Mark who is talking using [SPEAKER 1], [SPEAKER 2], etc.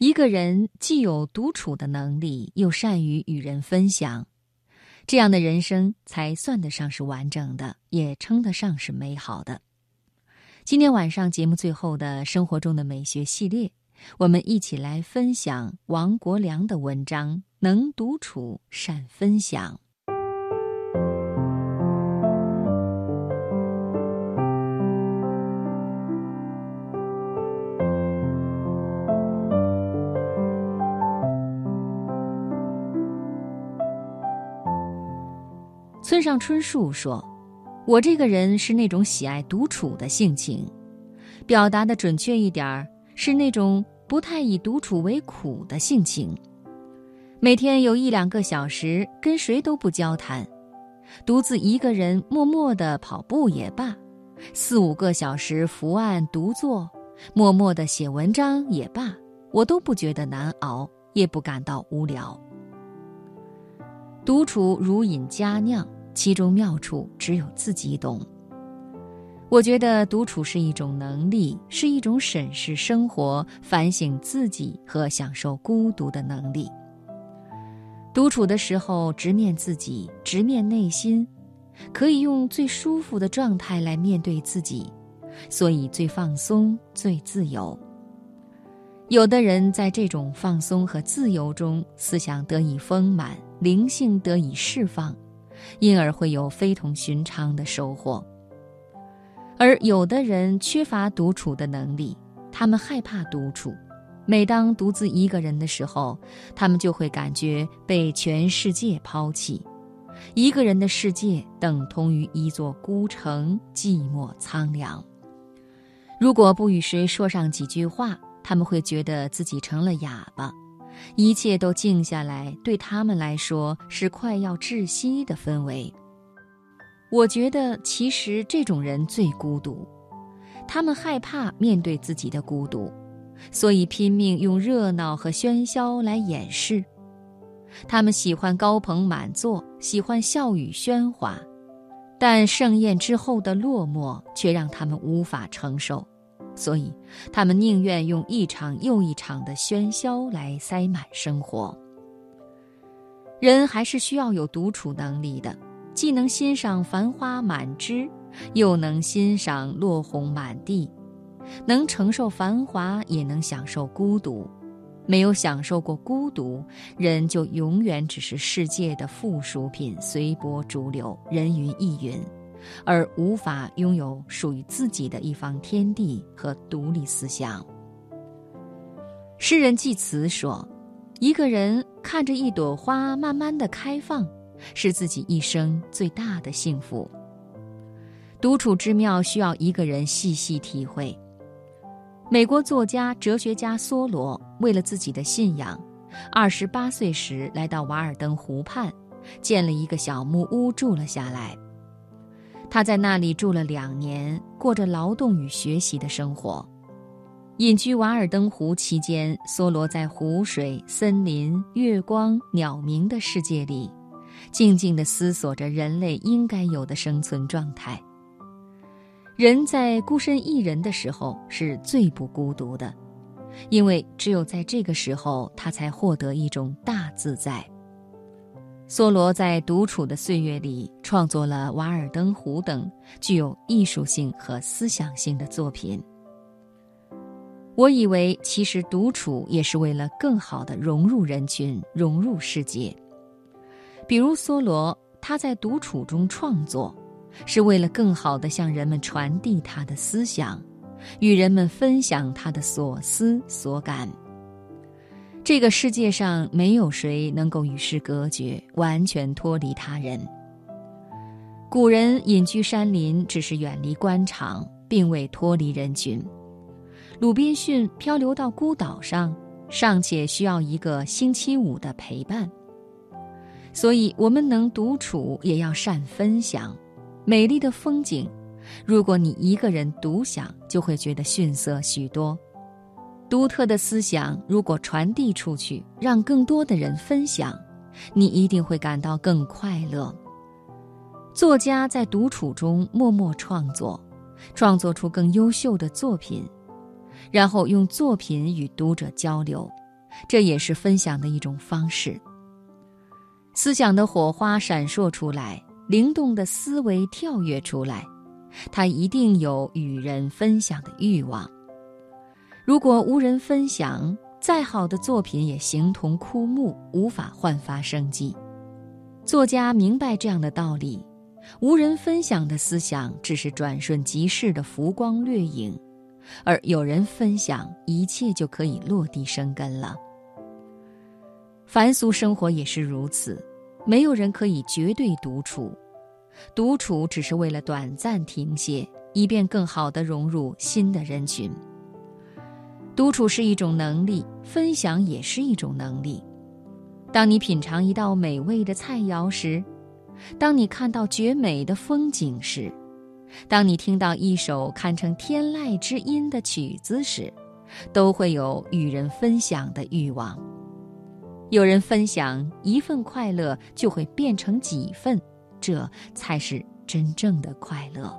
[SPEAKER 1] 一个人既有独处的能力，又善于与人分享，这样的人生才算得上是完整的，也称得上是美好的。今天晚上节目最后的生活中的美学系列，我们一起来分享王国良的文章《能独处善分享》。村上春树说。我这个人是那种喜爱独处的性情，表达的准确一点儿，是那种不太以独处为苦的性情。每天有一两个小时跟谁都不交谈，独自一个人默默地跑步也罢，四五个小时伏案独坐，默默地写文章也罢，我都不觉得难熬，也不感到无聊。独处如饮佳酿。其中妙处只有自己懂。我觉得独处是一种能力，是一种审视生活、反省自己和享受孤独的能力。独处的时候，直面自己，直面内心，可以用最舒服的状态来面对自己，所以最放松、最自由。有的人在这种放松和自由中，思想得以丰满，灵性得以释放。因而会有非同寻常的收获。而有的人缺乏独处的能力，他们害怕独处。每当独自一个人的时候，他们就会感觉被全世界抛弃。一个人的世界等同于一座孤城，寂寞苍凉。如果不与谁说上几句话，他们会觉得自己成了哑巴。一切都静下来，对他们来说是快要窒息的氛围。我觉得，其实这种人最孤独，他们害怕面对自己的孤独，所以拼命用热闹和喧嚣来掩饰。他们喜欢高朋满座，喜欢笑语喧哗，但盛宴之后的落寞却让他们无法承受。所以，他们宁愿用一场又一场的喧嚣来塞满生活。人还是需要有独处能力的，既能欣赏繁花满枝，又能欣赏落红满地，能承受繁华，也能享受孤独。没有享受过孤独，人就永远只是世界的附属品，随波逐流，人云亦云。而无法拥有属于自己的一方天地和独立思想。诗人济慈说：“一个人看着一朵花慢慢的开放，是自己一生最大的幸福。独处之妙，需要一个人细细体会。”美国作家、哲学家梭罗为了自己的信仰，二十八岁时来到瓦尔登湖畔，建了一个小木屋住了下来。他在那里住了两年，过着劳动与学习的生活。隐居瓦尔登湖期间，梭罗在湖水、森林、月光、鸟鸣的世界里，静静地思索着人类应该有的生存状态。人在孤身一人的时候是最不孤独的，因为只有在这个时候，他才获得一种大自在。梭罗在独处的岁月里创作了《瓦尔登湖》等具有艺术性和思想性的作品。我以为，其实独处也是为了更好地融入人群、融入世界。比如梭罗，他在独处中创作，是为了更好地向人们传递他的思想，与人们分享他的所思所感。这个世界上没有谁能够与世隔绝，完全脱离他人。古人隐居山林，只是远离官场，并未脱离人群。鲁滨逊漂流到孤岛上，尚且需要一个星期五的陪伴。所以，我们能独处，也要善分享。美丽的风景，如果你一个人独享，就会觉得逊色许多。独特的思想，如果传递出去，让更多的人分享，你一定会感到更快乐。作家在独处中默默创作，创作出更优秀的作品，然后用作品与读者交流，这也是分享的一种方式。思想的火花闪烁出来，灵动的思维跳跃出来，他一定有与人分享的欲望。如果无人分享，再好的作品也形同枯木，无法焕发生机。作家明白这样的道理，无人分享的思想只是转瞬即逝的浮光掠影，而有人分享，一切就可以落地生根了。凡俗生活也是如此，没有人可以绝对独处，独处只是为了短暂停歇，以便更好地融入新的人群。独处是一种能力，分享也是一种能力。当你品尝一道美味的菜肴时，当你看到绝美的风景时，当你听到一首堪称天籁之音的曲子时，都会有与人分享的欲望。有人分享一份快乐，就会变成几份，这才是真正的快乐。